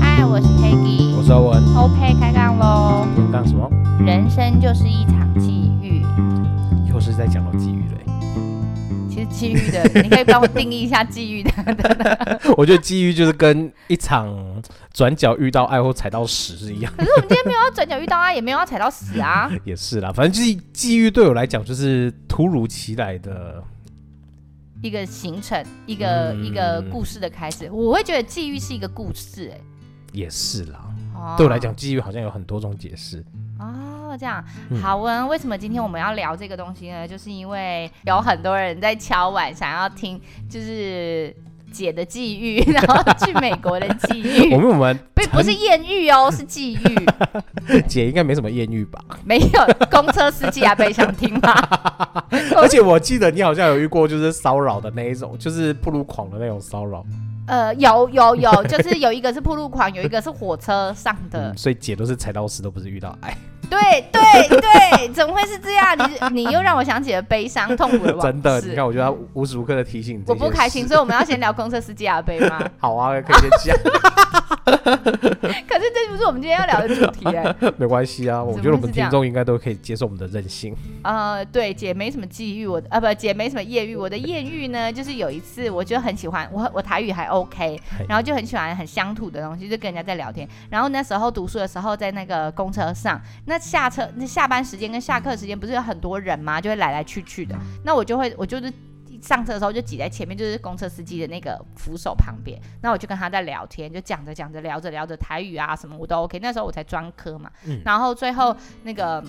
嗨，我是 Peggy，我是欧文。OK，开杠喽。今天干什么？人生就是一场际遇。又是在讲到际遇嘞。其实际遇的，你可以帮我定义一下际遇的。我觉得际遇就是跟一场转角遇到爱或踩到屎是一样。可是我们今天没有要转角遇到爱，也没有要踩到屎啊。也是啦，反正就是际遇对我来讲就是突如其来的一个行程，一个、嗯、一个故事的开始。我会觉得际遇是一个故事、欸，哎，也是啦。哦、对我来讲，际遇好像有很多种解释。哦，这样好啊。为什么今天我们要聊这个东西呢？就是因为有很多人在敲碗，想要听，就是。姐的际遇，然后去美国的际遇。我们我们不不是艳遇哦，是际遇。姐应该没什么艳遇吧？没有，公车司机阿贝想听吗？而且我记得你好像有遇过，就是骚扰的那一种，就是不如狂的那种骚扰。呃，有有有，就是有一个是铺路狂，有一个是火车上的。嗯，所以姐都是踩到屎，都不是遇到爱。对对对，怎么会是这样？你你又让我想起了悲伤痛苦的往事。真的，你看，我觉得他无时无刻的提醒你。我不开心，所以我们要先聊公车司机阿贝吗？好啊，可以先讲。是我们今天要聊的主题哎。没关系啊，我觉得我们听众应该都可以接受我们的任性。呃，对，姐没什么际遇，我啊不，姐没什么艳遇。我的艳遇呢，就是有一次，我就很喜欢我我台语还 OK，然后就很喜欢很乡土的东西，就跟人家在聊天。然后那时候读书的时候，在那个公车上，那下车那下班时间跟下课时间不是有很多人吗？就会来来去去的。那我就会我就是上车的时候就挤在前面，就是公车司机的那个扶手旁边。那我就跟他在聊天，就讲着讲着聊着聊着台语啊什么我都 OK。那时候我才专科嘛，嗯、然后最后那个。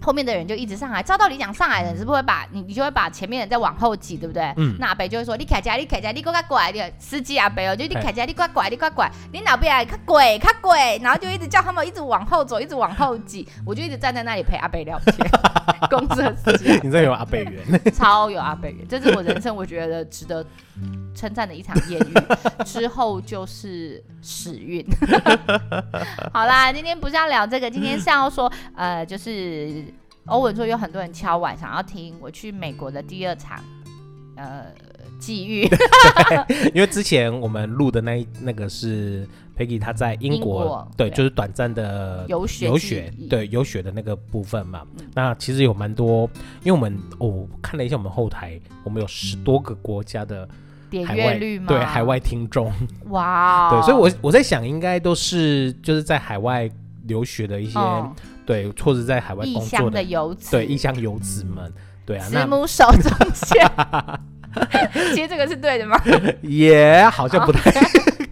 后面的人就一直上来，照道理讲，上来的人是不会把你，你就会把前面的人再往后挤，对不对？嗯。那阿北就会说：“你开家，你开家，你过来过来的司机阿北哦，就你开家，你过来过来，你过来，你老边来，卡鬼卡鬼，然后就一直叫他们一直往后走，一直往后挤，我就一直站在那里陪阿北聊天。公车司机，你这有阿伯缘，超有阿伯缘，这是我人生我觉得值得称赞的一场艳遇。之后就是屎运。好啦，今天不是要聊这个，今天是要说，呃，就是。欧文说有很多人敲碗想要听我去美国的第二场，呃，际遇。因为之前我们录的那那个是 Peggy 他在英国，英国对，对。就是短暂的游学游学，对游学的那个部分嘛。嗯、那其实有蛮多，因为我们哦看了一下我们后台，我们有十多个国家的点阅率嘛，对海外听众。哇、哦，对，所以我我在想，应该都是就是在海外留学的一些。哦。对，或者在海外工作的，的游子，对，异乡游子们，对啊，慈母手中线，其实这个是对的吗？也、yeah, 好像不太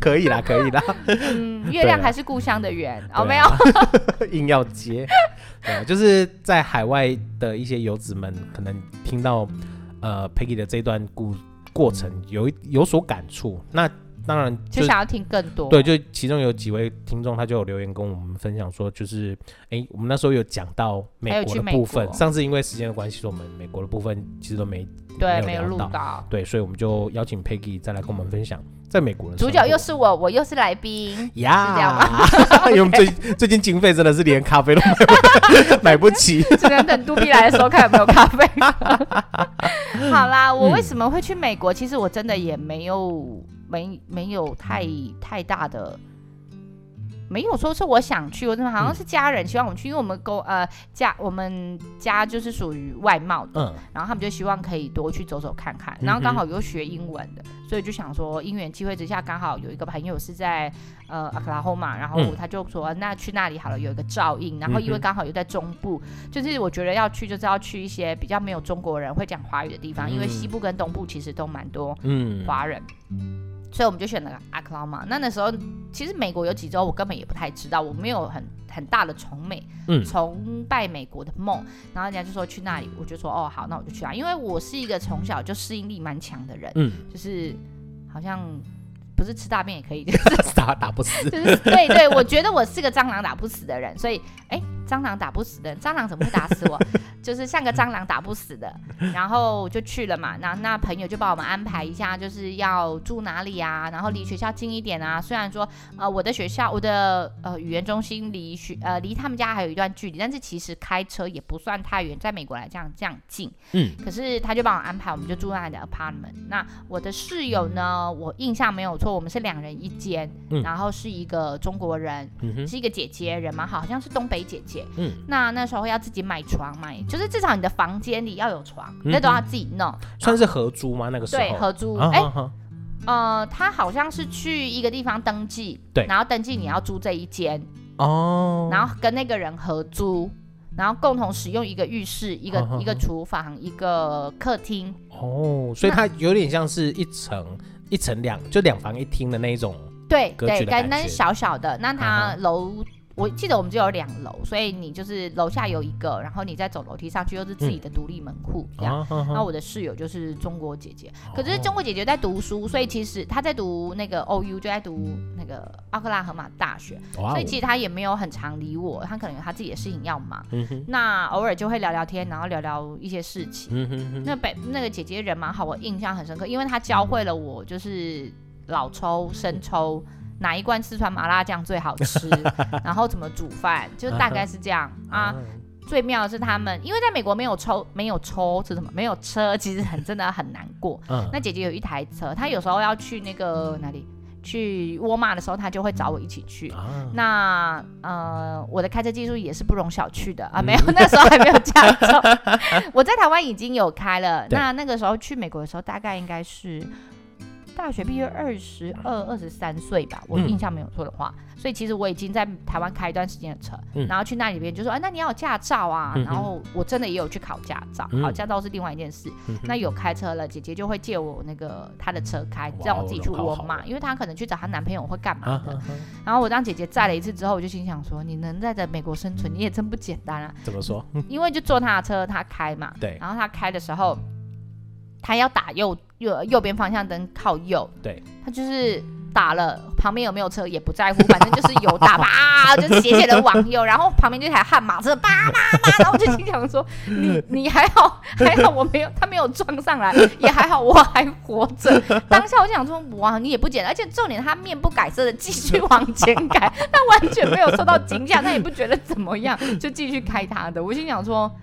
可以啦，可以啦。嗯，月亮还是故乡的圆哦，没有，硬要接。对啊，就是在海外的一些游子们，可能听到呃 Peggy 的这段故过程有有所感触，那。当然就，就想要听更多。对，就其中有几位听众，他就有留言跟我们分享说，就是哎、欸，我们那时候有讲到美国的部分。上次因为时间的关系，说我们美国的部分其实都没对没有录到，到。对，所以我们就邀请 Peggy 再来跟我们分享在美国的主角又是我，我又是来宾呀，是这样吗？因为我们最最近经费真的是连咖啡都买 不买不起，只能等杜比来的时候看有没有咖啡。好啦，我为什么会去美国？其实我真的也没有。没没有太太大的，没有说是我想去，我真的好像是家人希望我去，因为我们公呃家我们家就是属于外贸的，嗯，然后他们就希望可以多去走走看看，然后刚好又学英文的，所以就想说因缘机会之下，刚好有一个朋友是在呃阿克拉荷马，然后他就说那去那里好了，有一个照应，然后因为刚好又在中部，就是我觉得要去就是要去一些比较没有中国人会讲华语的地方，因为西部跟东部其实都蛮多嗯。华人。所以我们就选了阿克拉玛。那那时候其实美国有几州我根本也不太知道，我没有很很大的崇美、嗯、崇拜美国的梦。然后人家就说去那里，我就说哦好，那我就去啊。因为我是一个从小就适应力蛮强的人，嗯，就是好像不是吃大便也可以，就是 打打不死，就是对对，我觉得我是个蟑螂打不死的人。所以哎，蟑螂打不死的，蟑螂怎么会打死我？就是像个蟑螂打不死的，然后就去了嘛。那那朋友就帮我们安排一下，就是要住哪里啊，然后离学校近一点啊。虽然说呃我的学校我的呃语言中心离学呃离他们家还有一段距离，但是其实开车也不算太远，在美国来讲这样近。嗯。可是他就帮我安排，我们就住在那里的 apartment。那我的室友呢，我印象没有错，我们是两人一间，嗯、然后是一个中国人，嗯、是一个姐姐人嘛，好像是东北姐姐。嗯。那那时候要自己买床嘛。就是至少你的房间里要有床，那、嗯、都要自己弄。算是合租吗？那个时候对合租。哎、啊欸，呃，他好像是去一个地方登记，对，然后登记你要租这一间哦，然后跟那个人合租，然后共同使用一个浴室、一个、啊、一个厨房、一个客厅。哦，所以它有点像是一层一层两，就两房一厅的那一种。对对，感觉小小的。那他楼。啊我记得我们就有两楼，所以你就是楼下有一个，然后你再走楼梯上去又是自己的独立门户这样。那、我的室友就是中国姐姐，可是中国姐姐在读书，所以其实她在读那个 OU，就在读那个奥克拉荷马大学，所以其实她也没有很常理我，她可能有她自己的事情要忙。嗯、那偶尔就会聊聊天，然后聊聊一些事情。嗯、那北那个姐姐人蛮好，我印象很深刻，因为她教会了我就是老抽、生抽。哪一罐四川麻辣酱最好吃？然后怎么煮饭？就大概是这样啊。最妙的是他们，因为在美国没有抽，没有抽是什么？没有车，其实很真的很难过。那姐姐有一台车，她有时候要去那个哪里去沃尔玛的时候，她就会找我一起去。那呃，我的开车技术也是不容小觑的啊。没有，那时候还没有驾照。我在台湾已经有开了。那那个时候去美国的时候，大概应该是。大学毕业二十二、二十三岁吧，我印象没有错的话，嗯，所以其实我已经在台湾开一段时间的车，嗯，然后去那里边就说，哎，那你要有驾照啊，嗯，然后我真的也有去考驾照，嗯，考驾照是另外一件事，嗯，那有开车了，姐姐就会借我那个她的车开，让我自己去我嘛，因为她可能去找她男朋友会干嘛的，啊，然后我让姐姐载了一次之后，我就心想说，你能在这美国生存，你也真不简单啊。怎么说？因为就坐她的车，她开嘛，对，然后她开的时候。他要打右右右边方向灯靠右，对，他就是打了，旁边有没有车也不在乎，反正就是有打吧，就斜斜的往右，然后旁边这台悍马车叭叭叭，然后我就心想说，你 你还好还好我没有，他没有撞上来，也还好我还活着。当下我就想说，哇，你也不简单，而且重点他面不改色的继续往前开，他完全没有受到惊吓，他也不觉得怎么样，就继续开他的。我心想说。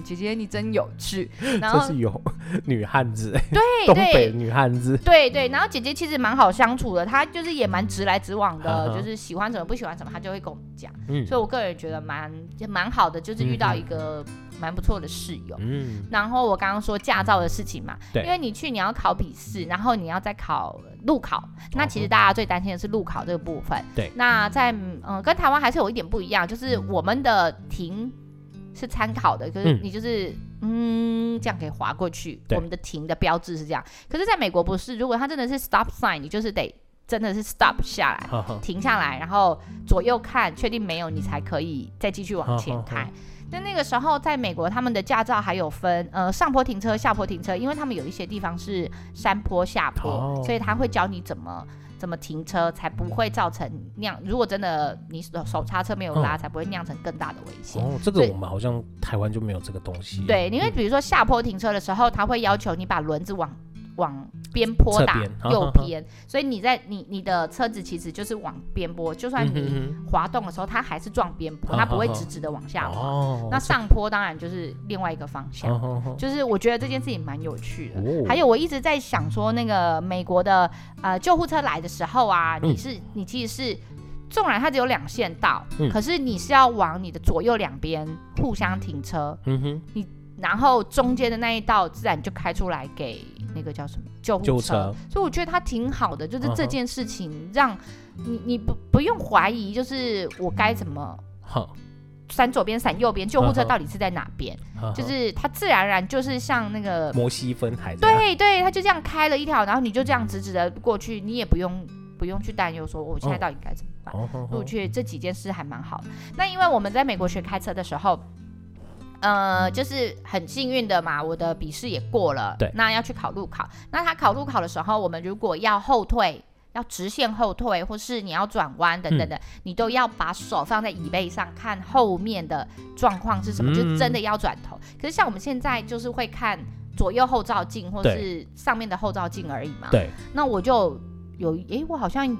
嗯，姐姐你真有趣，然后这是有 女汉子，对，东北女汉子，对对。然后姐姐其实蛮好相处的，她就是也蛮直来直往的，就是喜欢什么不喜欢什么，她就会跟我们讲。嗯，所以我个人觉得蛮蛮好的，就是遇到一个蛮不错的室友。嗯，然后我刚刚说驾照的事情嘛，对，因为你去你要考笔试，然后你要再考路考，那其实大家最担心的是路考这个部分。对，那在嗯、呃、跟台湾还是有一点不一样，就是我们的停。是参考的，可是你就是嗯，嗯这样可以划过去。我们的停的标志是这样，可是在美国不是。如果它真的是 stop sign，你就是得真的是 stop 下来，呵呵停下来，然后左右看，确定没有，你才可以再继续往前开。那那个时候在美国，他们的驾照还有分呃上坡停车、下坡停车，因为他们有一些地方是山坡下坡，哦、所以他会教你怎么。怎么停车才不会造成酿？如果真的你手刹车没有拉，嗯，才不会酿成更大的危险。哦，这个我们好像台湾就没有这个东西。对，因为比如说下坡停车的时候，他会要求你把轮子往。往边坡打右边，所以你在你你的车子其实就是往边坡，就算你滑动的时候，它还是撞边坡，它不会直直的往下滑。那上坡当然就是另外一个方向，就是我觉得这件事情蛮有趣的。还有我一直在想说，那个美国的呃救护车来的时候啊，你是你其实是纵然它只有两线道，可是你是要往你的左右两边互相停车，你。然后中间的那一道自然就开出来给那个叫什么救护车，车，所以我觉得它挺好的，就是这件事情让你你不不用怀疑，就是我该怎么闪左边闪右边，救护车到底是在哪边？就是它自然而然就是像那个摩西分海，对对，它就这样开了一条，然后你就这样直直的过去，你也不用不用去担忧说我现在到底该怎么办。我觉得这几件事还蛮好的。那因为我们在美国学开车的时候。呃，就是很幸运的嘛，我的笔试也过了。对，那要去考路考。那他考路考的时候，我们如果要后退，要直线后退，或是你要转弯等等的，嗯、你都要把手放在椅背上，看后面的状况是什么，嗯、就真的要转头。可是像我们现在就是会看左右后照镜，或是上面的后照镜而已嘛。对。那我就有，诶、欸，我好像。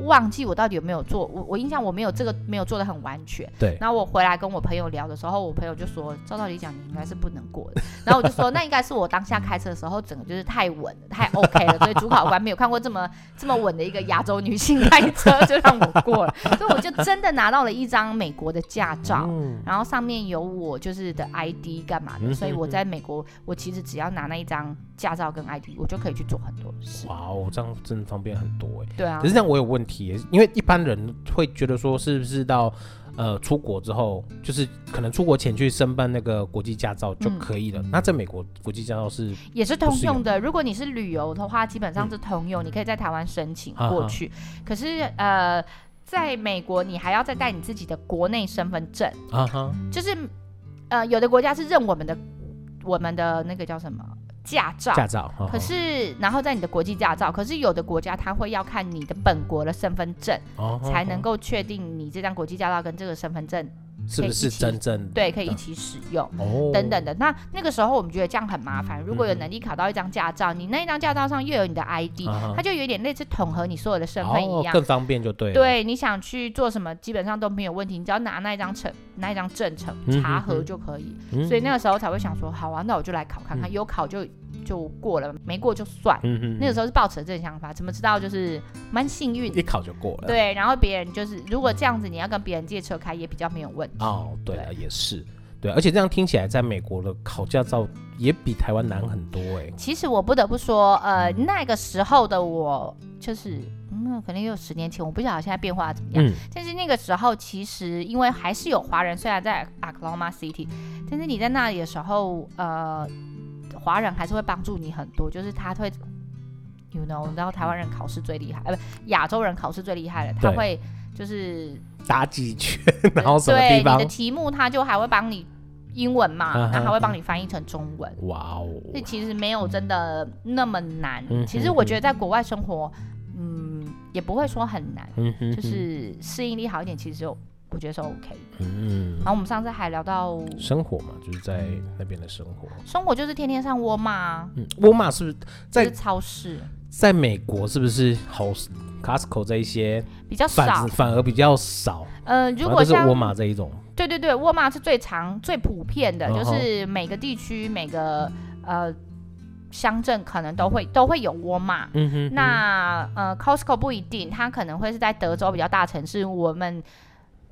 忘记我到底有没有做，我我印象我没有这个没有做的很完全。对。然后我回来跟我朋友聊的时候，我朋友就说：“照道理讲，你应该是不能过的。” 然后我就说：“那应该是我当下开车的时候，整个就是太稳了，太 OK 了，所以主考官没有看过这么这么稳的一个亚洲女性开车，就让我过了。所以我就真的拿到了一张美国的驾照，嗯、然后上面有我就是的 ID 干嘛的。所以我在美国，我其实只要拿那一张驾照跟 ID，我就可以去做很多事。哇哦，这样真的方便很多哎。对啊。可是这样我有问题，因为一般人会觉得说，是不是到呃出国之后，就是可能出国前去申办那个国际驾照就可以了？嗯、那在美国国际驾照是也是通用的。如果你是旅游的话，基本上是通用，嗯、你可以在台湾申请过去。可是呃，在美国你还要再带你自己的国内身份证啊哈，就是呃有的国家是认我们的我们的那个叫什么？驾照，驾照，可是然后在你的国际驾照，可是有的国家他会要看你的本国的身份证，才能够确定你这张国际驾照跟这个身份证。是不是真正对，可以一起使用哦等等的。那那个时候我们觉得这样很麻烦。如果有能力考到一张驾照，你那一张驾照上又有你的 ID，它就有点类似统合你所有的身份一样，更方便就对了。对，你想去做什么，基本上都没有问题，你只要拿那一张证、那一张证成查核就可以。所以那个时候才会想说，好啊，那我就来考看看，有考就就过了，没过就算。那个时候是抱持这个想法，怎么知道就是蛮幸运，一考就过了。对，然后别人就是如果这样子，你要跟别人借车开也比较没有问题。哦，对啊，也是，对，而且这样听起来，在美国的考驾照也比台湾难很多哎。其实我不得不说，呃，那个时候的我，就是嗯，可能有十年前，我不晓得现在变化怎么样。嗯。但是那个时候，其实因为还是有华人，虽然在 Oklahoma City，但是你在那里的时候，呃，华人还是会帮助你很多，就是他会，you know，你知道台湾人考试最厉害，呃，不，亚洲人考试最厉害的，他会就是。打几圈，然后什么地方？对，你的题目他就还会帮你英文嘛，然后还会帮你翻译成中文。哇哦！这其实没有真的那么难。其实我觉得在国外生活，嗯，也不会说很难，就是适应力好一点，其实就我觉得是 OK。嗯。然后我们上次还聊到生活嘛，就是在那边的生活。生活就是天天上沃尔玛。嗯，沃尔玛是不是在超市？在美国是不是好？Costco 这一些比较少，反而比较少。呃，如果像沃尔玛这一种，对对对，沃尔玛是最常、最普遍的，就是每个地区、每个呃乡镇可能都会都会有沃尔玛。嗯哼。那呃，Costco 不一定，它可能会是在德州比较大城市。我们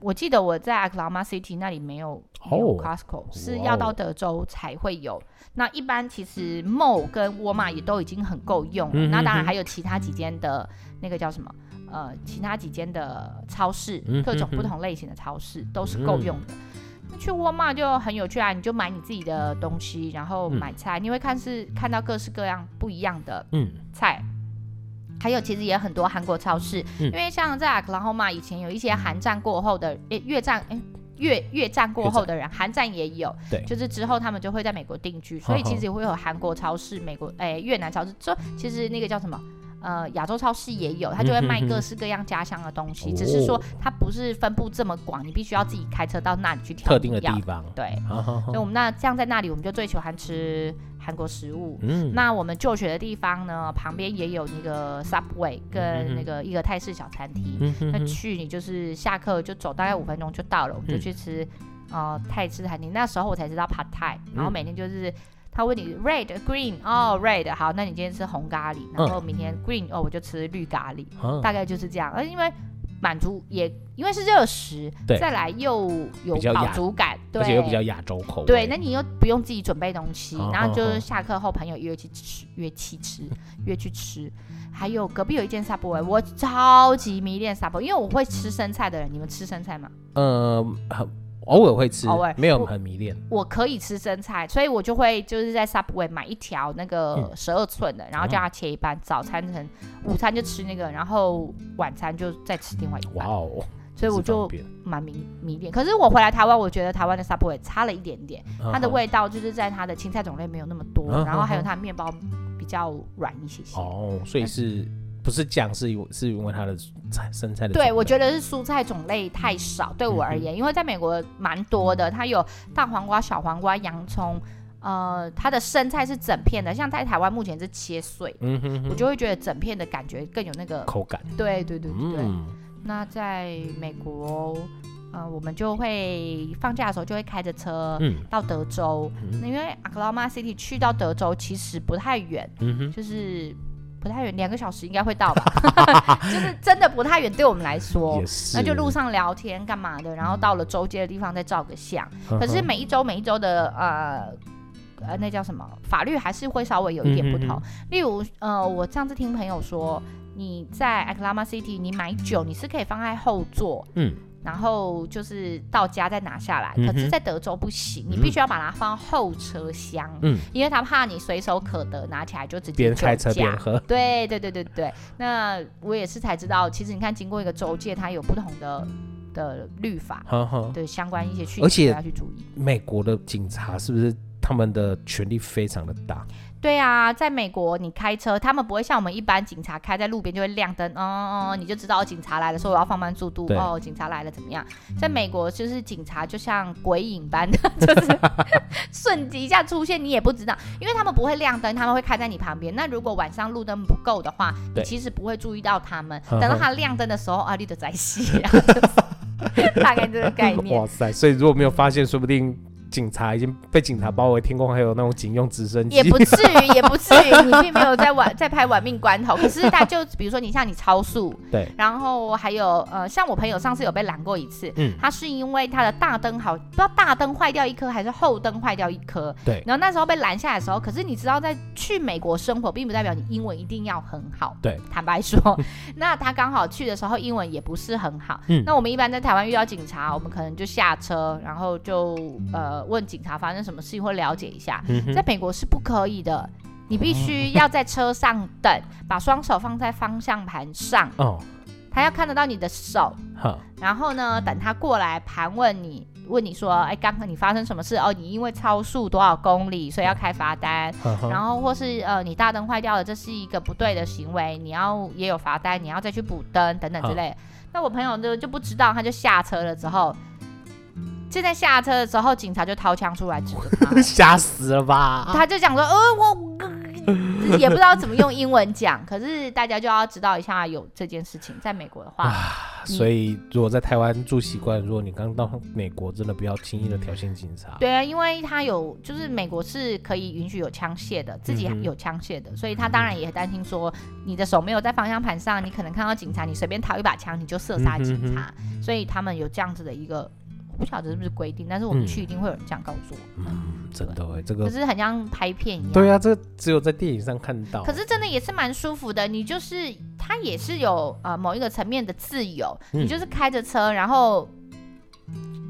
我记得我在 Oklahoma City 那里没有没有 Costco，是要到德州才会有。那一般其实 Mall 跟沃尔玛也都已经很够用了。那当然还有其他几间的。那个叫什么？呃，其他几间的超市，各种不同类型的超市都是够用的。嗯、去沃尔玛就很有趣啊，你就买你自己的东西，然后买菜，嗯、你会看是看到各式各样不一样的菜。嗯、还有其实也很多韩国超市，嗯、因为像在 Oklahoma 以前有一些韩战过后的，诶，越战，诶，越越战过后的人，韩战也有，对，就是之后他们就会在美国定居，所以其实也会有韩国超市、美国，诶，越南超市，这其实那个叫什么？呃，亚洲超市也有，它就会卖各式各样家乡的东西，只是说它不是分布这么广，你必须要自己开车到那里去挑特定的地方。对，好好好，所以我们那这样在那里，我们就最喜欢吃韩国食物。嗯，那我们就学的地方呢，旁边也有那个 Subway 跟那个一个泰式小餐厅。嗯那去你就是下课就走大概五分钟就到了，我们就去吃、嗯、呃泰式餐厅。那时候我才知道 Pad Thai，然后每天就是。他问你 red green 哦 red 好，那你今天吃红咖喱，然后明天 green 哦我就吃绿咖喱，嗯、大概就是这样。而因为满足也因为是热食，对再来又有饱足感，对，而且又比较亚洲口味。对，那你又不用自己准备东西，嗯、然后就是下课后朋友约去吃，约去吃，约去吃。还有隔壁有一间 Subway，我超级迷恋 Subway，因为我会吃生菜的人，你们吃生菜吗？呃。偶尔会吃，偶尔没有很迷恋。我可以吃生菜，所以我就会就是在 Subway 买一条那个十二寸的，嗯、然后叫他切一半，早餐成午餐就吃那个，然后晚餐就再吃另外一半。哇哦！所以我就蛮迷迷恋。可是我回来台湾，我觉得台湾的 Subway 差了一点点，嗯、它的味道就是在它的青菜种类没有那么多，嗯、然后还有它的面包比较软一些些。哦，所以是不是酱，是因是因为它的菜生菜的。对，我觉得是蔬菜种类太少，对我而言，嗯、因为在美国蛮多的，它有大黄瓜、小黄瓜、洋葱，呃，它的生菜是整片的，像在台湾目前是切碎，嗯哼哼，我就会觉得整片的感觉更有那个口感。对对对对对。嗯、那在美国，呃，我们就会放假的时候就会开着车到德州，嗯、因为 Oklahoma City 去到德州其实不太远，嗯哼，就是。不太远，两个小时应该会到吧？就是真的不太远，对我们来说，那就路上聊天干嘛的，然后到了周街的地方再照个相。可是每一周每一周的呃呃，那叫什么法律还是会稍微有一点不同。例如呃，我上次听朋友说，你在 Oklahoma City 你买酒，你是可以放在后座，嗯。然后就是到家再拿下来，嗯、可是，在德州不行，你必须要把它放后车厢，嗯，因为他怕你随手可得，拿起来就直接边开车边喝。对对对对对，那我也是才知道，其实你看，经过一个州界，它有不同的的律法，呵呵对相关一些去，而且要去注意。美国的警察是不是他们的权力非常的大？对啊，在美国你开车，他们不会像我们一般警察开在路边就会亮灯，哦哦，你就知道警察来了，说我要放慢速度，哦，警察来了怎么样？在美国就是警察就像鬼影般的，就是 瞬即一下出现，你也不知道，因为他们不会亮灯，他们会开在你旁边。那如果晚上路灯不够的话，你其实不会注意到他们。等到他亮灯的时候，啊，你就在戏啊，大概这个概念。哇塞，所以如果没有发现，说不定。警察已经被警察包围，天空还有那种警用直升机，也不至于，也不至于，你并没有在玩，在拍玩命关头。可是他就比如说，你像你超速，对，然后还有呃，像我朋友上次有被拦过一次，嗯，他是因为他的大灯好，不知道大灯坏掉一颗还是后灯坏掉一颗，对。然后那时候被拦下来的时候，可是你知道，在去美国生活，并不代表你英文一定要很好，对。坦白说，那他刚好去的时候英文也不是很好，嗯。那我们一般在台湾遇到警察，我们可能就下车，然后就呃。问警察发生什么事情，或了解一下。嗯、在美国是不可以的，你必须要在车上等，哦、把双手放在方向盘上。哦，他要看得到你的手。哦、然后呢，等他过来盘问你，问你说：“哎，刚刚你发生什么事？哦，你因为超速多少公里，所以要开罚单。哦、然后或是呃，你大灯坏掉了，这是一个不对的行为，你要也有罚单，你要再去补灯等等之类。哦”那我朋友就就不知道，他就下车了之后。现在下车的时候，警察就掏枪出来指着他，吓死了吧？他就讲说：“呃，我也不知道怎么用英文讲。”可是大家就要知道一下有这件事情，在美国的话，所以如果在台湾住习惯，如果你刚到美国，真的不要轻易的挑衅警察。对啊，因为他有，就是美国是可以允许有枪械的，自己有枪械的，所以他当然也担心说，你的手没有在方向盘上，你可能看到警察，你随便掏一把枪，你就射杀警察。所以他们有这样子的一个。不晓得是不是规定，但是我们去一定会有人这样告诉我。嗯，嗯，真的会，这个可是很像拍片一样。对啊，这个只有在电影上看到。可是真的也是蛮舒服的，你就是它也是有呃某一个层面的自由，嗯、你就是开着车，然后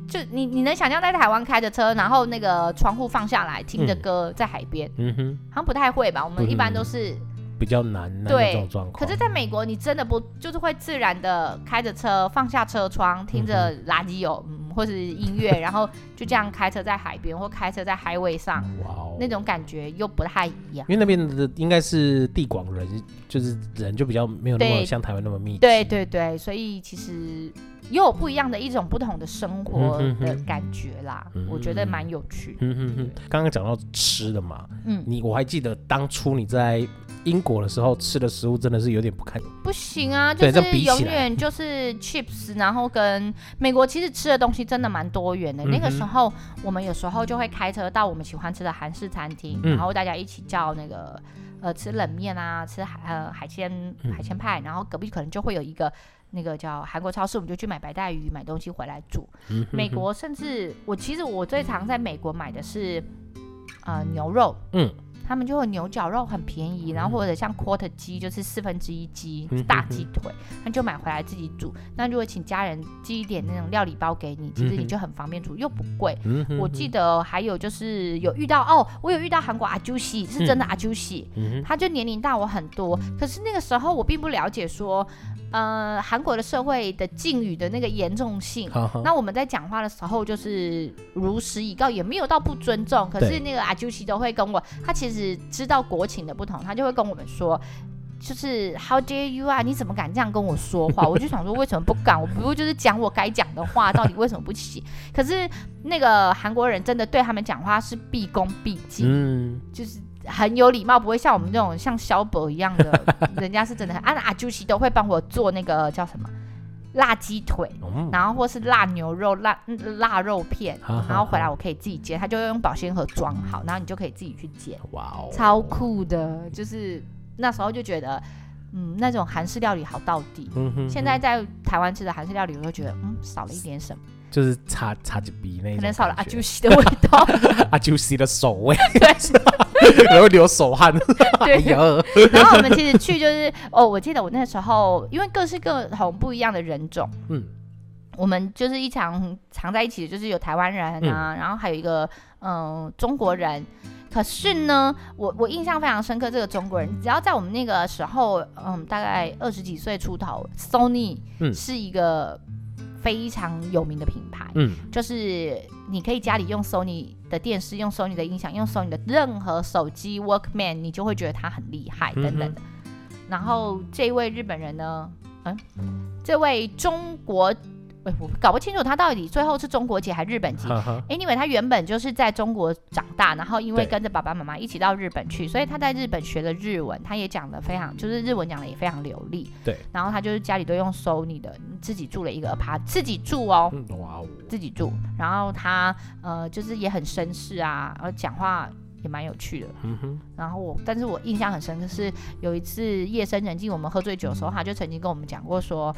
就你你能想象在台湾开着车，然后那个窗户放下来听着歌在海边，嗯哼，好像不太会吧？我们一般都是。比较难的那种状况。可是在美国，你真的不就是会自然的开着车，放下车窗，听着垃圾油，嗯，或是音乐，然后就这样开车在海边或开车在 highway 上，哇哦，那种感觉又不太一样。因为那边的应该是地广人，就是人就比较没有那么像台湾那么密集。对对对，所以其实又有不一样的一种不同的生活的感觉啦，嗯、哼哼我觉得蛮有趣。嗯哼哼，刚刚讲到吃的嘛，嗯，你我还记得当初你在。英国的时候吃的食物真的是有点不堪，不行啊，就是永远就是 chips，然后跟美国其实吃的东西真的蛮多元的。嗯、那个时候我们有时候就会开车到我们喜欢吃的韩式餐厅，嗯、然后大家一起叫那个呃吃冷面啊，吃海呃海鲜海鲜派，然后隔壁可能就会有一个那个叫韩国超市，我们就去买白带鱼买东西回来煮。嗯、哼哼。美国甚至我其实我最常在美国买的是呃牛肉，嗯。他们就会牛角肉很便宜，然后或者像 quarter 鸡就是四分之一鸡大鸡腿，那就买回来自己煮。那如果请家人寄一点那种料理包给你，其实你就很方便煮，又不贵。我记得还有就是有遇到哦，我有遇到韩国阿朱西，是真的阿朱西，他就年龄大我很多，可是那个时候我并不了解说。呃，韩国的社会的敬语的那个严重性，那我们在讲话的时候就是如实以告，也没有到不尊重。可是那个阿朱奇都会跟我，他其实知道国情的不同，他就会跟我们说，就是 How dare you 啊？你怎么敢这样跟我说话？我就想说，为什么不敢？我不过就是讲我该讲的话，到底为什么不行？可是那个韩国人真的对他们讲话是毕恭毕敬，嗯，就是很有礼貌，不会像我们这种像小伯一样的，人家是真的很。啊，阿朱奇都会帮我做那个叫什么辣鸡腿，嗯、然后或是辣牛肉、辣辣肉片，嗯、然后回来我可以自己煎，他就会用保鲜盒装好，然后你就可以自己去煎。哇哦，超酷的，就是。那时候就觉得，嗯，那种韩式料理好到底。嗯哼，哼。现在在台湾吃的韩式料理，我都觉得，嗯，少了一点什么。就是擦擦几笔那种。可能少了阿朱西的味道。阿朱西的手味。对。然后流手汗。对。然后我们其实去就是，哦，我记得我那时候，因为各式各种不一样的人种，嗯，我们就是一场常在一起的，就是有台湾人啊，嗯、然后还有一个嗯、呃、中国人。可是呢，我我印象非常深刻，这个中国人只要在我们那个时候，嗯，大概二十几岁出头，Sony 是一个非常有名的品牌，嗯，就是你可以家里用 Sony 的电视，用 Sony 的音响，用 Sony 的任何手机，Workman，你就会觉得它很厉害，等等的。嗯、然后这位日本人呢，嗯，这位中国。欸、我搞不清楚他到底最后是中国籍还是日本籍。Anyway，他原本就是在中国长大，然后因为跟着爸爸妈妈一起到日本去，所以他在日本学了日文，他也讲的非常，就是日文讲的也非常流利。对。然后他就是家里都用 Sony 的，自己住了一个 apart，自己住哦，哇哦，自己住。然后他呃，就是也很绅士啊，然后讲话也蛮有趣的。嗯哼。然后我，但是我印象很深刻是有一次夜深人静，我们喝醉酒的时候，他就曾经跟我们讲过说。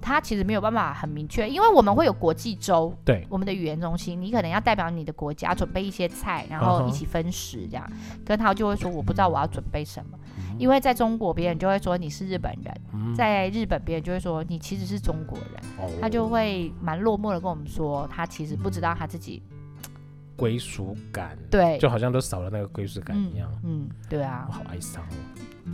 他其实没有办法很明确，因为我们会有国际周，对，我们的语言中心，你可能要代表你的国家准备一些菜，然后一起分食这样。跟、uh huh. 他就会说，我不知道我要准备什么，因为在中国别人就会说你是日本人，嗯、在日本别人就会说你其实是中国人，哦、他就会蛮落寞的跟我们说，他其实不知道他自己归属感，对，就好像都少了那个归属感一样，嗯，嗯，对啊，我好哀伤哦。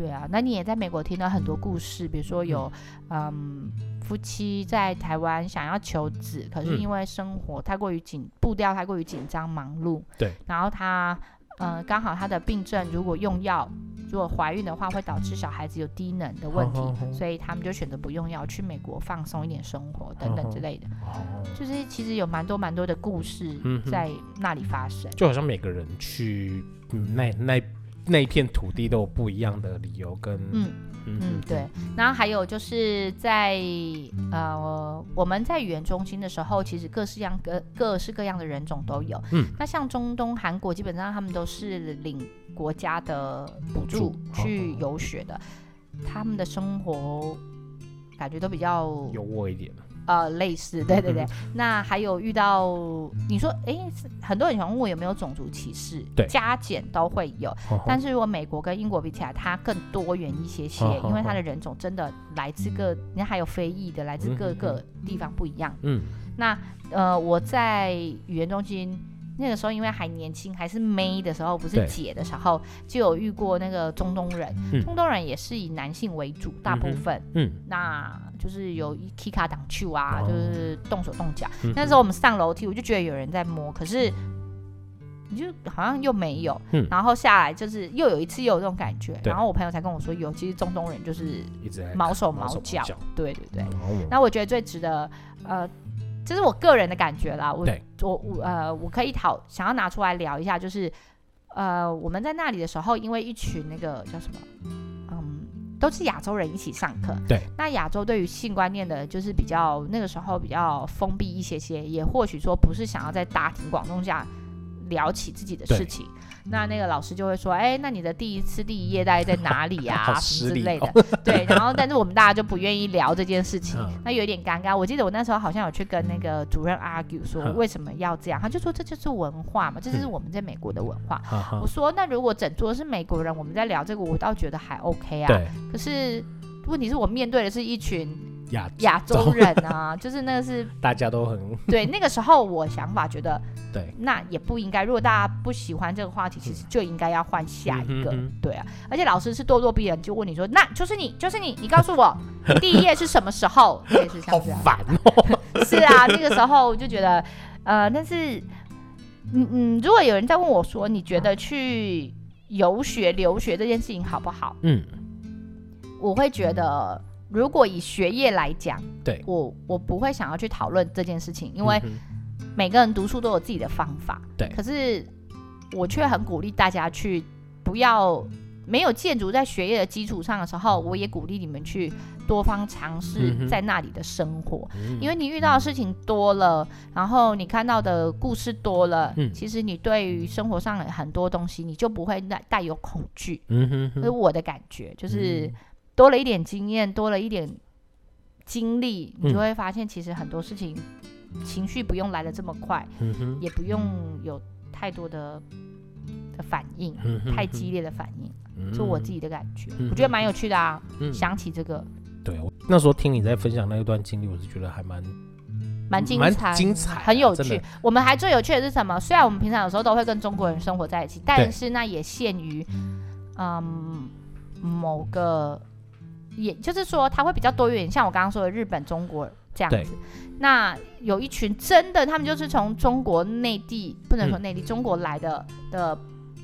对啊，那你也在美国听到很多故事，比如说有，嗯，嗯，夫妻在台湾想要求子，可是因为生活太过于紧，步调太过于紧张忙碌，对，然后他，嗯，刚好他的病症如果用药，如果怀孕的话会导致小孩子有低能的问题，所以他们就选择不用药，去美国放松一点生活等等之类的，就是其实有蛮多蛮多的故事在那里发生，就好像每个人去那那。那一片土地都有不一样的理由跟嗯嗯，嗯对，然后还有就是在呃我们在语言中心的时候，其实各式样各各式各样的人种都有。嗯，那像中东韩国，基本上他们都是领国家的补助去游学的，他们的生活感觉都比较优渥一点。呃，类似，对对对。嗯、那还有遇到你说，哎，很多人想问我有没有种族歧视？对，加减都会有。但是如果美国跟英国比起来，它更多元一些些，因为它的人种真的来自各，你还有非裔的，来自各个地方不一样。嗯，那呃，我在语言中心。那个时候因为还年轻，还是妹的时候，不是姐的时候，就有遇过那个中东人。嗯、中东人也是以男性为主，大部分。嗯，嗯那就是有 Kika 挡球啊，哦、就是动手动脚。嗯、那时候我们上楼梯，我就觉得有人在摸，可是你就好像又没有。嗯、然后下来就是又有一次又有这种感觉，然后我朋友才跟我说有，其实中东人就是毛手毛脚。对对对。嗯、那我觉得最值得呃。这是我个人的感觉啦，我我我呃，我可以讨想要拿出来聊一下，就是呃，我们在那里的时候，因为一群那个叫什么，嗯，都是亚洲人一起上课，对，那亚洲对于性观念的，就是比较那个时候比较封闭一些些，也或许说不是想要在大庭广众下聊起自己的事情。那那个老师就会说，哎，那你的第一次第一页大概在哪里啊？什么之类的。对，然后但是我们大家就不愿意聊这件事情，那有点尴尬。我记得我那时候好像有去跟那个主任 argue 说，为什么要这样？他就说这就是文化嘛，这就是我们在美国的文化。我说那如果整桌是美国人，我们在聊这个，我倒觉得还 OK 啊。可是问题是我面对的是一群。亚亚洲人啊，就是那个是大家都很对。那个时候我想法觉得，对，那也不应该。如果大家不喜欢这个话题，其实就应该要换下一个。对啊，而且老师是咄咄逼人，就问你说，那就是你，就是你，你告诉我 第一页是什么时候？也是像这样。好烦哦。是啊，那个时候我就觉得，呃，但是，嗯嗯，如果有人在问我说，你觉得去游学留学这件事情好不好？嗯，我会觉得，如果以学业来讲，对。我我不会想要去讨论这件事情，因为每个人读书都有自己的方法。对，可是我却很鼓励大家去不要。没有建筑在学业的基础上的时候，我也鼓励你们去多方尝试在那里的生活，嗯、因为你遇到的事情多了，然后你看到的故事多了，嗯、其实你对于生活上很多东西，你就不会带带有恐惧。嗯哼哼，所以我的感觉就是多了一点经验，多了一点经历，你就会发现其实很多事情情绪不用来的这么快，嗯、也不用有太多的的反应，嗯、太激烈的反应。就我自己的感觉，嗯、我觉得蛮有趣的啊。嗯、想起这个，对，我那时候听你在分享那一段经历，我是觉得还蛮蛮精彩，精彩、啊，很有趣。我们还最有趣的是什么？虽然我们平常有时候都会跟中国人生活在一起，但是那也限于嗯某个，也就是说，他会比较多元，像我刚刚说的日本、中国这样子。那有一群真的，他们就是从中国内地，不能说内地，嗯、中国来的的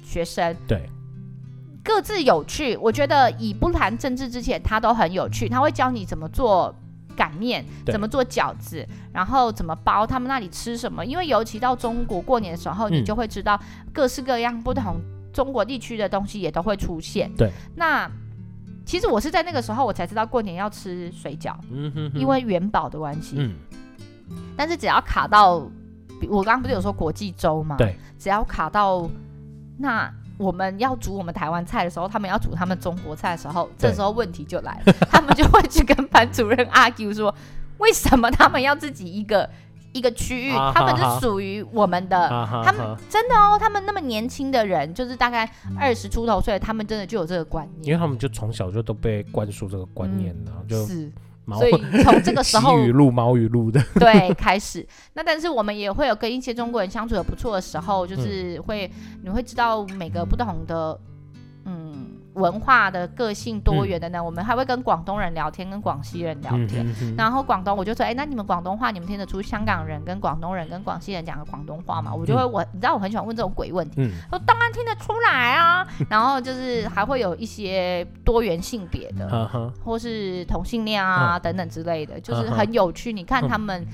学生。对。各自有趣，我觉得以不谈政治之前，他都很有趣。他会教你怎么做擀面，怎么做饺子，然后怎么包，他们那里吃什么。因为尤其到中国过年的时候，嗯、你就会知道各式各样不同中国地区的东西也都会出现。对，那其实我是在那个时候我才知道过年要吃水饺，嗯、哼哼因为元宝的关系。嗯、但是只要卡到，我刚刚不是有说国际周嘛？对，只要卡到那。我们要煮我们台湾菜的时候，他们要煮他们中国菜的时候，对这时候问题就来了，他们就会去跟班主任 argue 说，为什么他们要自己一个一个区域，啊、他们是属于我们的，啊、他们真的哦，他们那么年轻的人，就是大概二十出头岁，他们真的就有这个观念，因为他们就从小就都被灌输这个观念了，嗯、就是。所以 从这个时候，语录毛语录的。对开始，那但是我们也会有跟一些中国人相处的不错的时候，就是会、嗯、你会知道每个不同的嗯。文化的个性多元的呢，嗯、我们还会跟广东人聊天，跟广西人聊天。然后广东我就说，哎、欸，那你们广东话，你们听得出香港人跟广东人跟广西人讲的广东话吗？我就会，我你知道我很喜欢问这种鬼问题。嗯、说当然听得出来啊。然后就是还会有一些多元性别的，嗯、或是同性恋啊、嗯、等等之类的，就是很有趣。嗯、你看他们。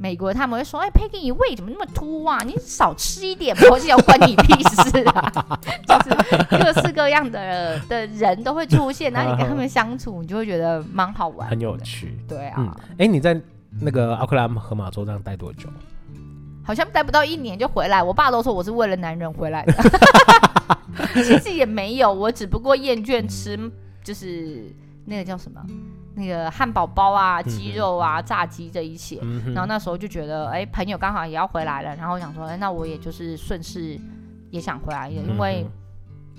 美国他们会说：“哎，Peggy，你胃怎么那么凸啊？你少吃一点，婆媳要关你屁事啊！” 就是各式各样的的人都会出现，然后你跟他们相处，你就会觉得蛮好玩，很有趣。对啊，哎、嗯，你在那个奥克拉荷马州这样待多久？好像待不到一年就回来。我爸都说我是为了男人回来的，其实也没有，我只不过厌倦吃，就是那个叫什么？那个汉堡包啊，鸡肉啊，嗯、炸鸡这一些，嗯、然后那时候就觉得，哎，朋友刚好也要回来了，然后我想说，哎，那我也就是顺势也想回来，因为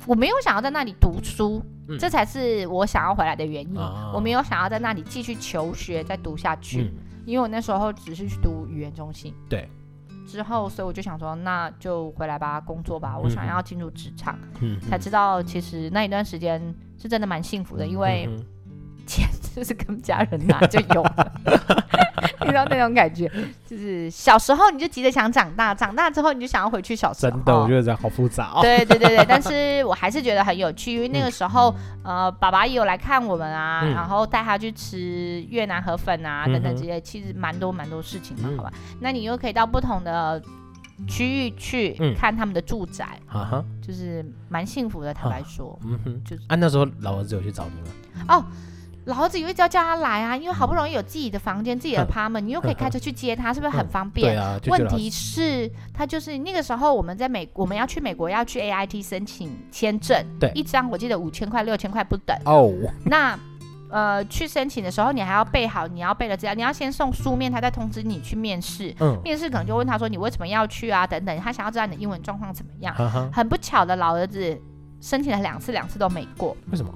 我没有想要在那里读书，嗯、这才是我想要回来的原因。嗯、我没有想要在那里继续求学再读下去，嗯、因为我那时候只是去读语言中心。对，之后所以我就想说，那就回来吧，工作吧。我想要进入职场，嗯、才知道其实那一段时间是真的蛮幸福的，因为。钱就是跟家人拿就有了，你知道那种感觉，就是小时候你就急着想长大，长大之后你就想要回去小时候。真的，我觉得这样好复杂哦。对对对对，但是我还是觉得很有趣，因为那个时候，嗯、呃，爸爸也有来看我们啊，嗯、然后带他去吃越南河粉啊，嗯、等等这些，其实蛮多蛮多事情嘛，好吧？嗯、那你又可以到不同的区域去看他们的住宅，嗯、就是蛮幸福的。坦白说，嗯哼，就是啊，那时候老儿子有去找你吗？哦。老儿子一直要叫他来啊，因为好不容易有自己的房间、自己的 apartment，你又可以开车去接他，是不是很方便？对啊。问题是，他就是那个时候我们在美，我们要去美国要去 AIT 申请签证，对，一张我记得五千块、六千块不等。哦。那呃，去申请的时候，你还要备好你要备的资料，你要先送书面，他再通知你去面试。嗯。面试可能就问他说你为什么要去啊？等等，他想要知道你的英文状况怎么样。很不巧的，老儿子申请了两次，两次都没过。为什么？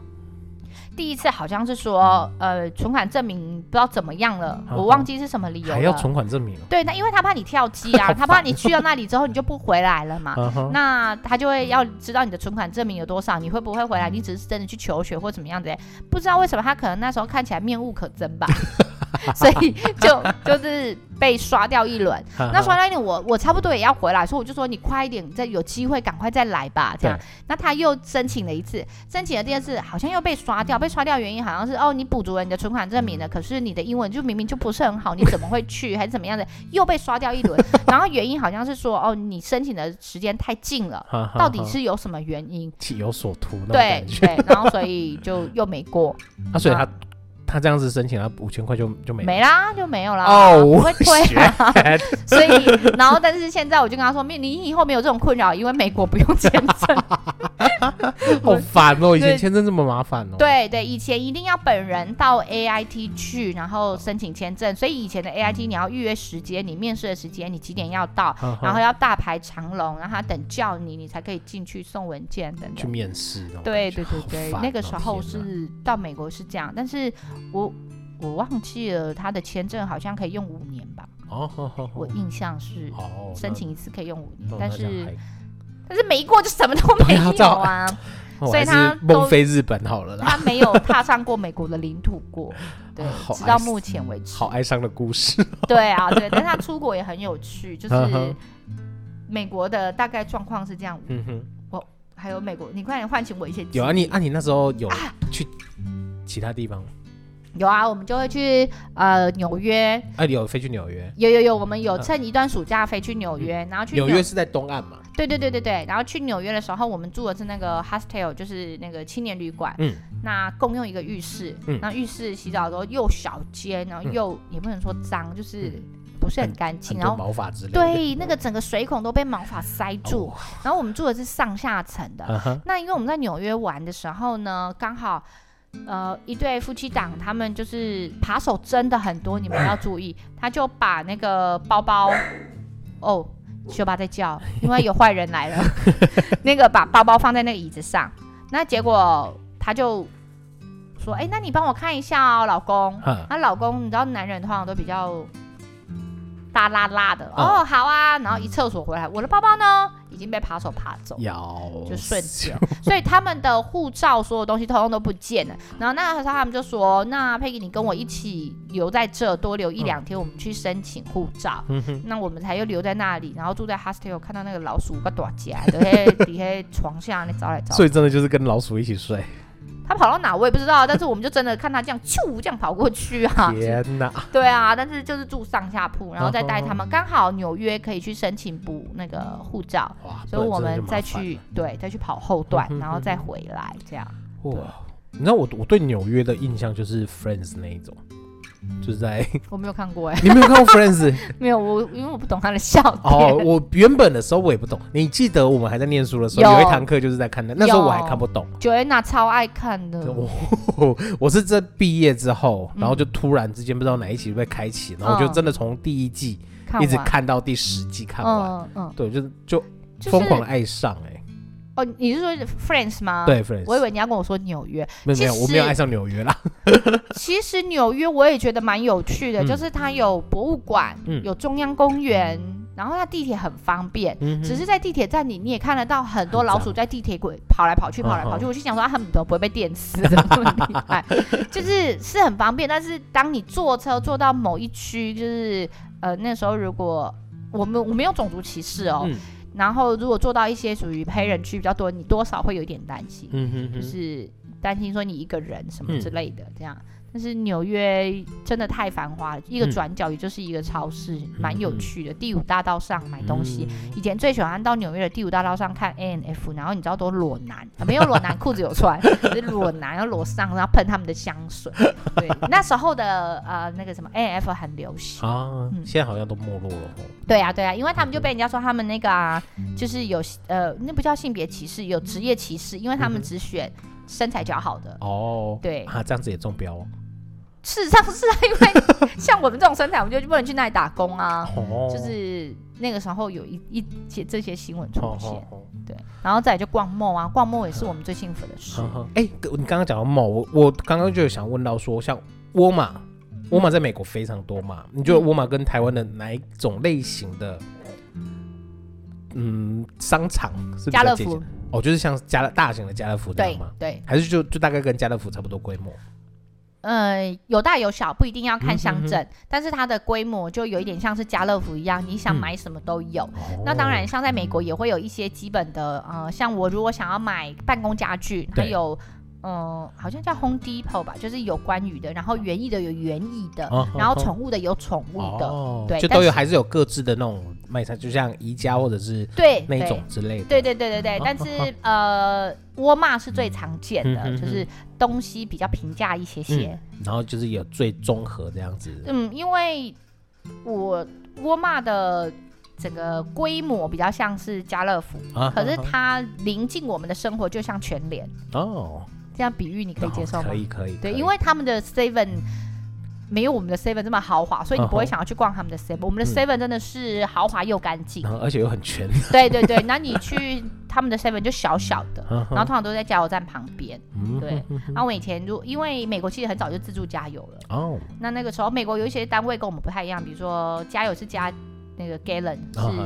第一次好像是说，呃，存款证明不知道怎么样了，我忘记是什么理由了。还要存款证明？对，那因为他怕你跳机啊，他怕你去到那里之后你就不回来了嘛。那他就会要知道你的存款证明有多少，你会不会回来？你只是真的去求学或怎么样的？不知道为什么他可能那时候看起来面目可憎吧。所以就 就是被刷掉一轮。那刷掉一轮，我我差不多也要回来，所以我就说你快一点，再有机会赶快再来吧。这样，那他又申请了一次，申请了第二次，好像又被刷掉。被刷掉原因好像是哦，你补足了你的存款证明了，可是你的英文就明明就不是很好，你怎么会去还是怎么样的？又被刷掉一轮。然后原因好像是说哦，你申请的时间太近了，到底是有什么原因？情有所图。对对，然后所以就又没过。那所以他。他这样子申请了五千块就就没没啦，就没有啦。哦，我会退啊。所以，然后但是现在我就跟他说，你以后没有这种困扰，因为美国不用签证。好烦哦，以前签证这么麻烦哦。对对，以前一定要本人到 AIT 去，然后申请签证。所以以前的 AIT 你要预约时间，你面试的时间，你几点要到，然后要大排长龙，然后他等叫你，你才可以进去送文件等等。去面试。对对对对，那个时候是到美国是这样，但是。我我忘记了他的签证好像可以用五年吧？哦，我印象是申请一次可以用五年，但是但是没过就什么都没有啊，所以他梦飞日本好了啦。他没有踏上过美国的领土过，对，直到目前为止。好哀伤的故事。对啊，对，但他出国也很有趣，就是美国的大概状况是这样。嗯哼，我还有美国，你快点唤醒我一些。有啊，你啊，你那时候有去其他地方？有啊，我们就会去呃纽约。哎，有飞去纽约？有有有，我们有趁一段暑假飞去纽约，然后去纽约是在东岸嘛？对对对对对。然后去纽约的时候，我们住的是那个 hostel，就是那个青年旅馆。嗯。那共用一个浴室。嗯。那浴室洗澡的时候又小间，然后又也不能说脏，就是不是很干净。然后毛发之类的。对，那个整个水孔都被毛发塞住。然后我们住的是上下层的。那因为我们在纽约玩的时候呢，刚好。呃，一对夫妻档，他们就是扒手真的很多，你们要 注意。他就把那个包包，哦，修巴在叫，因为有坏人来了。那个把包包放在那个椅子上，那结果他就说：“哎、欸，那你帮我看一下哦，老公。”那老公，你知道男人通常都比较。大拉拉的哦，好啊，然后一厕所回来，我的包包呢已经被扒手扒走，就瞬间，所以他们的护照所有东西通通都不见了。然后那个时候他们就说：“那佩奇你跟我一起留在这，多留一两天，我们去申请护照。”那我们才又留在那里，然后住在 hostel，看到那个老鼠把躲起来，在 底下床下那找来找。所以真的就是跟老鼠一起睡。他跑到哪我也不知道，但是我们就真的看他这样咻这样跑过去啊！天哪！对啊，但是就是住上下铺，然后再带他们，刚好纽约可以去申请补那个护照，所以我们再去对再去跑后段，然后再回来这样。哇！你知道我我对纽约的印象就是 Friends 那一种。就是在 我没有看过哎，你没有看过 Friends？没有，我因为我不懂他的笑点。哦，我原本的时候我也不懂。你记得我们还在念书的时候，有一堂课就是在看的，那时候我还看不懂。Joanna 超爱看的。我我是这毕业之后，然后就突然之间不知道哪一集被开启，然后就真的从第一季一直看到第十季看完。嗯嗯，对，就是就疯狂的爱上哎。哦，你是说 Friends 吗？对。我以为你要跟我说纽约。没有，没有，我没有爱上纽约啦。其实纽约我也觉得蛮有趣的，就是它有博物馆，有中央公园，然后它地铁很方便。只是在地铁站里，你也看得到很多老鼠在地铁轨跑来跑去，跑来跑去。我就想说，他们都不会被电死，这么厉害。就是是很方便，但是当你坐车坐到某一区，就是呃那时候如果我们我没有种族歧视哦。然后，如果做到一些属于黑人区比较多，你多少会有一点担心，嗯哼哼，就是担心说你一个人什么之类的这样。但是纽约真的太繁华了，一个转角也就是一个超市，蛮、嗯、有趣的。第五大道上买东西，嗯、以前最喜欢到纽约的第五大道上看 A&F，然后你知道都裸男，啊、没有裸男裤子有穿，是裸男要裸上，然后喷他们的香水。对，那时候的呃那个什么 A&F 很流行啊，嗯、现在好像都没落了。对啊对啊，因为他们就被人家说他们那个啊，就是有呃那不叫性别歧视，有职业歧视，因为他们只选身材较好的。哦，对啊，这样子也中标哦。事实上是啊，因为 像我们这种身材，我们就不能去那里打工啊。就是那个时候有一一些这些新闻出现，对，然后再来就逛 mall 啊，逛 mall 也是我们最幸福的事。哎，你刚刚讲到 mall，我我刚刚就想问到说，像沃尔玛，沃尔玛在美国非常多嘛？你觉得沃尔玛跟台湾的哪一种类型的，嗯，商场是比较接近？哦，就是像家乐大型的家乐福这样吗？对，还是就就大概跟家乐福差不多规模？呃，有大有小，不一定要看乡镇，嗯、但是它的规模就有一点像是家乐福一样，你想买什么都有。嗯、那当然，像在美国也会有一些基本的，呃，像我如果想要买办公家具，还有。嗯、呃，好像叫 Home Depot 吧，就是有关于的，然后园艺的有园艺的，哦、然后宠物的有宠物的，哦、对，就都有，还是有各自的那种卖菜，就像宜家或者是对那种之类的，对对对对对。但是呃，沃尔玛是最常见的，嗯、就是东西比较平价一些些、嗯，然后就是有最综合这样子。嗯，因为我沃尔玛的整个规模比较像是家乐福，啊、可是它临近我们的生活，就像全联哦。这样比喻你可以接受吗？可以可以。对，因为他们的 Seven 没有我们的 Seven 这么豪华，所以你不会想要去逛他们的 Seven。我们的 Seven 真的是豪华又干净，而且又很全。对对对，那你去他们的 Seven 就小小的，然后通常都在加油站旁边。对，那我以前就因为美国其实很早就自助加油了哦，那那个时候美国有一些单位跟我们不太一样，比如说加油是加那个 gallon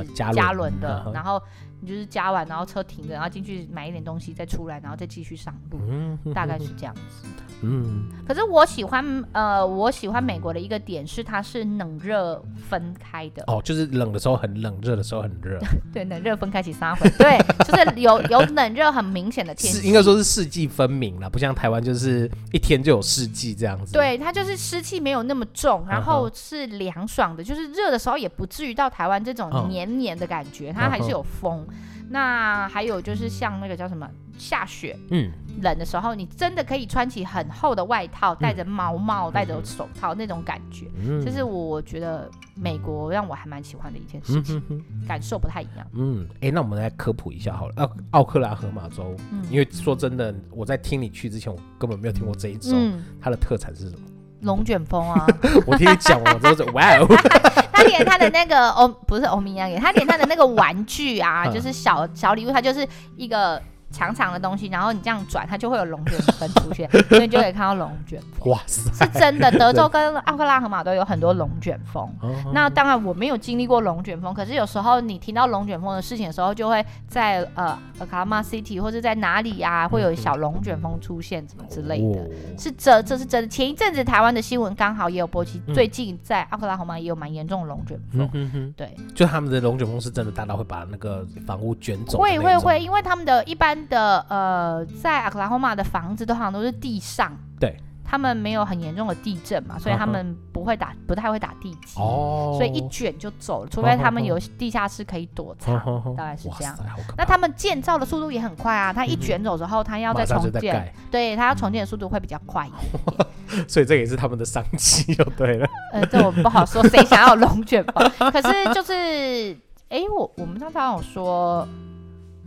是加仑的，然后。你就是加完，然后车停着，然后进去买一点东西，再出来，然后再继续上路，嗯、大概是这样子。嗯，可是我喜欢，呃，我喜欢美国的一个点是它是冷热分开的。哦，就是冷的时候很冷，热的时候很热。对，冷热分开起三回。对，就是有有冷热很明显的天气。应该说是四季分明了，不像台湾就是一天就有四季这样子。对，它就是湿气没有那么重，然后是凉爽的，就是热的时候也不至于到台湾这种黏黏的感觉，它还是有风。那还有就是像那个叫什么下雪，嗯，冷的时候你真的可以穿起很厚的外套，戴着毛帽，戴着手套那种感觉，这是我觉得美国让我还蛮喜欢的一件事情，感受不太一样。嗯，哎，那我们来科普一下好了，奥奥克拉荷马州，因为说真的，我在听你去之前，我根本没有听过这一州，它的特产是什么？龙卷风啊！我听你讲完之后，哇哦！他连他的那个欧不是欧米亚给，他连他的那个玩具啊，就是小小礼物，他就是一个。长长的东西，然后你这样转，它就会有龙卷风出现，所以就可以看到龙卷风。哇塞，是真的！德州跟奥克拉荷马都有很多龙卷风。那当然我没有经历过龙卷风，可是有时候你听到龙卷风的事情的时候，就会在呃，Oklahoma City 或者在哪里啊，会有小龙卷风出现，什么之类的。是这，这是真的。前一阵子台湾的新闻刚好也有播起，最近在奥克拉荷马也有蛮严重的龙卷风。嗯哼对，就他们的龙卷风是真的大到会把那个房屋卷走。会会会，因为他们的一般。的呃，在阿克拉荷马的房子都好像都是地上，对，他们没有很严重的地震嘛，所以他们不会打，不太会打地基，哦，所以一卷就走了，除非他们有地下室可以躲藏，大概是这样。那他们建造的速度也很快啊，他一卷走之后，他要再重建，对，他要重建的速度会比较快一点，所以这也是他们的商机，就对了。呃，这我们不好说，谁想要龙卷风？可是就是，哎，我我们刚才有说，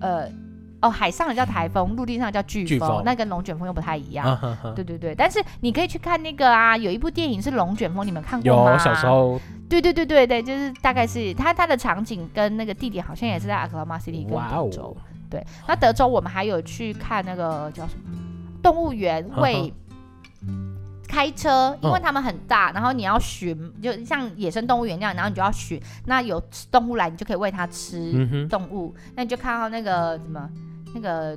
呃。哦，海上的叫台风，陆地上叫飓风，风那跟龙卷风又不太一样。啊、呵呵对对对，但是你可以去看那个啊，有一部电影是龙卷风，你们看过吗？有，小时候。对对对对对，就是大概是它它的场景跟那个地点好像也是在 Oklahoma City 跟德州。哦、对，那德州我们还有去看那个叫什么动物园，会开车，因为他们很大，然后你要寻，就像野生动物园那样，然后你就要寻，那有动物来，你就可以喂它吃动物，嗯、那你就看到那个什么。那个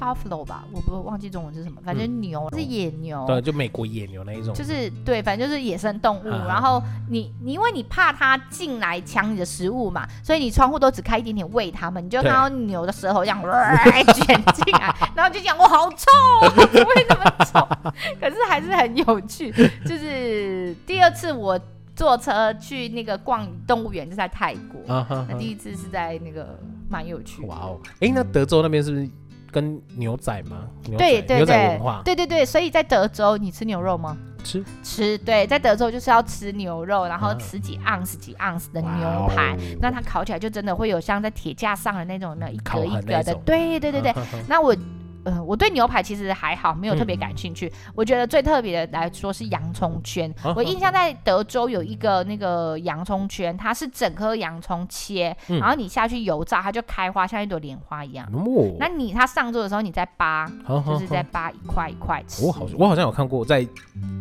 buffalo 吧，我不忘记中文是什么，反正牛、嗯、是野牛，对，就美国野牛那一种，就是对，反正就是野生动物。啊、然后你你因为你怕它进来抢你的食物嘛，所以你窗户都只开一点点喂它们，你就看到牛的舌头这样 卷进来，然后就讲我好臭，怎么会那么臭？可是还是很有趣。就是第二次我。坐车去那个逛动物园就在泰国，那第一次是在那个蛮有趣。哇哦，哎，那德州那边是不是跟牛仔吗？对对对，对对对，所以在德州你吃牛肉吗？吃吃，对，在德州就是要吃牛肉，然后吃几盎司几盎司的牛排，那它烤起来就真的会有像在铁架上的那种，那一格一格的。对对对对，那我。呃，我对牛排其实还好，没有特别感兴趣。嗯、我觉得最特别的来说是洋葱圈。啊、我印象在德州有一个那个洋葱圈，它是整颗洋葱切，嗯、然后你下去油炸，它就开花，像一朵莲花一样。哦、那你它上桌的时候，你再扒，啊、就是在扒一块一块吃。我好，我好像有看过在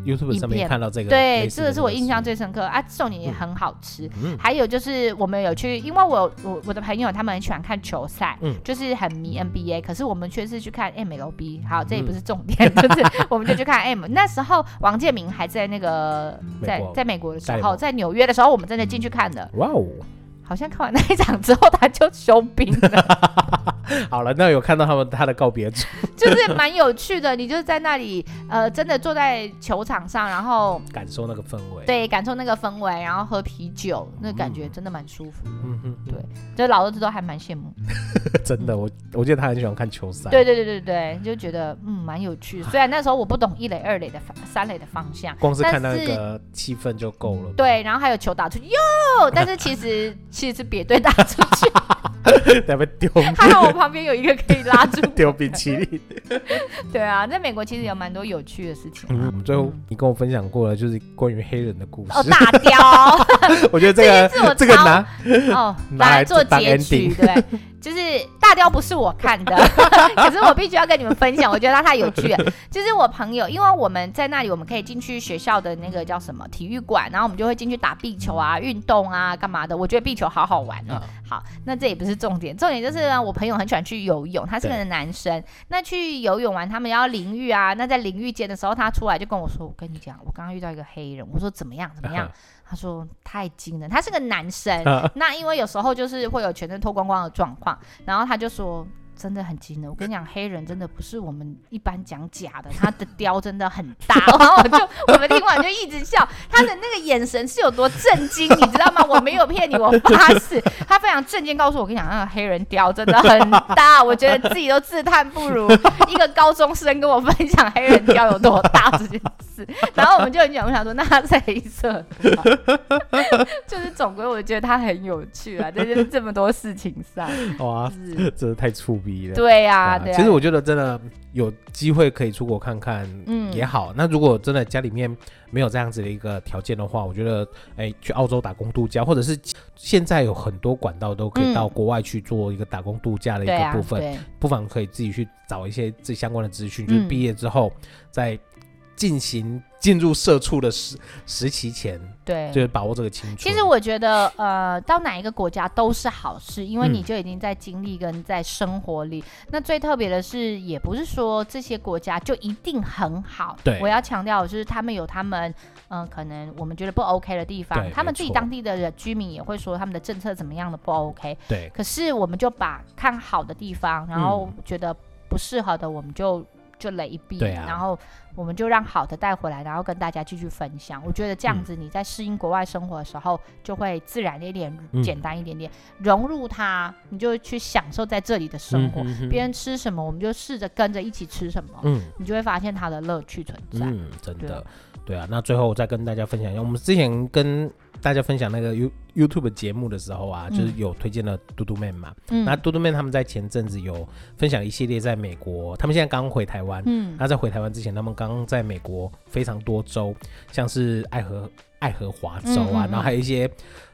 YouTube 上面看到这个。对，这个是我印象最深刻啊，这种也很好吃。嗯、还有就是我们有去，因为我我我的朋友他们很喜欢看球赛，嗯、就是很迷 NBA，可是我们却是去看。MLB。好，这也不是重点，嗯、就是我们就去看 M。那时候王建民还在那个在在美国的时候，在纽约的时候，我们真的进去看的。哇哦！好像看完那一场之后，他就 休兵了。好了，那有看到他们他的告别书，就是蛮有趣的。你就是在那里，呃，真的坐在球场上，然后感受那个氛围，对，感受那个氛围，然后喝啤酒，那、感觉真的蛮舒服。嗯哼，对，就老儿子都还蛮羡慕。真的，我我记得他很喜欢看球赛。对对对对对，就觉得嗯蛮有趣。虽然那时候我不懂一垒、二垒的三垒的方向，光是看到那个气氛就够了。对，然后还有球打出去哟，但是其实其实是别队打出去。在被丢，还好我旁边有一个可以拉住 丢冰淇淋。对啊，在美国其实有蛮多有趣的事情。嗯，最后你跟我分享过了，就是关于黑人的故事。哦，大雕，我觉得这个这个拿哦拿来做结局，对。就是大雕不是我看的，可是我必须要跟你们分享，我觉得它太有趣了。就是我朋友，因为我们在那里，我们可以进去学校的那个叫什么体育馆，然后我们就会进去打壁球啊、运动啊、干嘛的。我觉得壁球好好玩哦。好，那这也不是重点，重点就是呢，我朋友很喜欢去游泳，他是个男生。那去游泳完，他们要淋浴啊。那在淋浴间的时候，他出来就跟我说：“我跟你讲，我刚刚遇到一个黑人。”我说：“怎么样？怎么样？”他说太惊了，他是个男生，那因为有时候就是会有全身脱光光的状况，然后他就说。真的很惊人，我跟你讲，黑人真的不是我们一般讲假的，他的雕真的很大。然后我就我们听完就一直笑，他的那个眼神是有多震惊，你知道吗？我没有骗你，我发誓，他非常震惊，告诉我，我跟你讲，那个黑人雕真的很大，我觉得自己都自叹不如。一个高中生跟我分享黑人雕有多大这件事，然后我们就很讲，我想说，那他是黑色的，就是总归我觉得他很有趣啊，在这这么多事情上，哇，是真的太触鼻。对呀，对啊。其实我觉得真的有机会可以出国看看，嗯，也好。那如果真的家里面没有这样子的一个条件的话，我觉得，哎，去澳洲打工度假，或者是现在有很多管道都可以到国外去做一个打工度假的一个部分，不妨可以自己去找一些这相关的资讯，就是毕业之后再进行。进入社畜的时时期前，对，就是把握这个青春。其实我觉得，呃，到哪一个国家都是好事，因为你就已经在经历跟在生活里。嗯、那最特别的是，也不是说这些国家就一定很好。对，我要强调的是，他们有他们，嗯、呃，可能我们觉得不 OK 的地方。他们自己当地的居民也会说，他们的政策怎么样的不 OK。对。可是我们就把看好的地方，然后觉得不适合的，我们就。就雷避，对啊，然后我们就让好的带回来，然后跟大家继续分享。我觉得这样子，你在适应国外生活的时候，就会自然一点，嗯、简单一点点，融入它，你就去享受在这里的生活。别、嗯、人吃什么，我们就试着跟着一起吃什么，嗯，你就会发现它的乐趣存在。嗯，真的，对，对啊。那最后我再跟大家分享一下，我们之前跟。大家分享那个 You YouTube 节目的时候啊，嗯、就是有推荐了嘟嘟 man 嘛。嗯。那嘟嘟 man 他们在前阵子有分享一系列在美国，他们现在刚回台湾。嗯。那在回台湾之前，他们刚刚在美国非常多州，像是爱荷爱荷华州啊，嗯嗯嗯，然后还有一些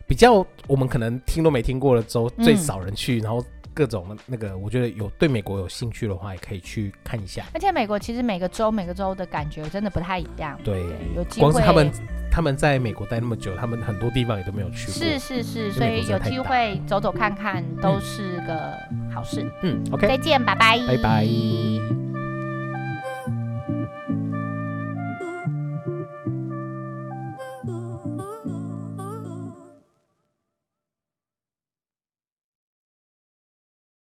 比较我们可能听都没听过的州，最少人去，嗯、然后。各种那个，我觉得有对美国有兴趣的话，也可以去看一下。而且美国其实每个州每个州的感觉真的不太一样。对，对有机会。光是他们他们在美国待那么久，他们很多地方也都没有去过。是是是，所以有机会走走看看都是个好事。嗯，嗯，OK，再见，拜拜，拜拜。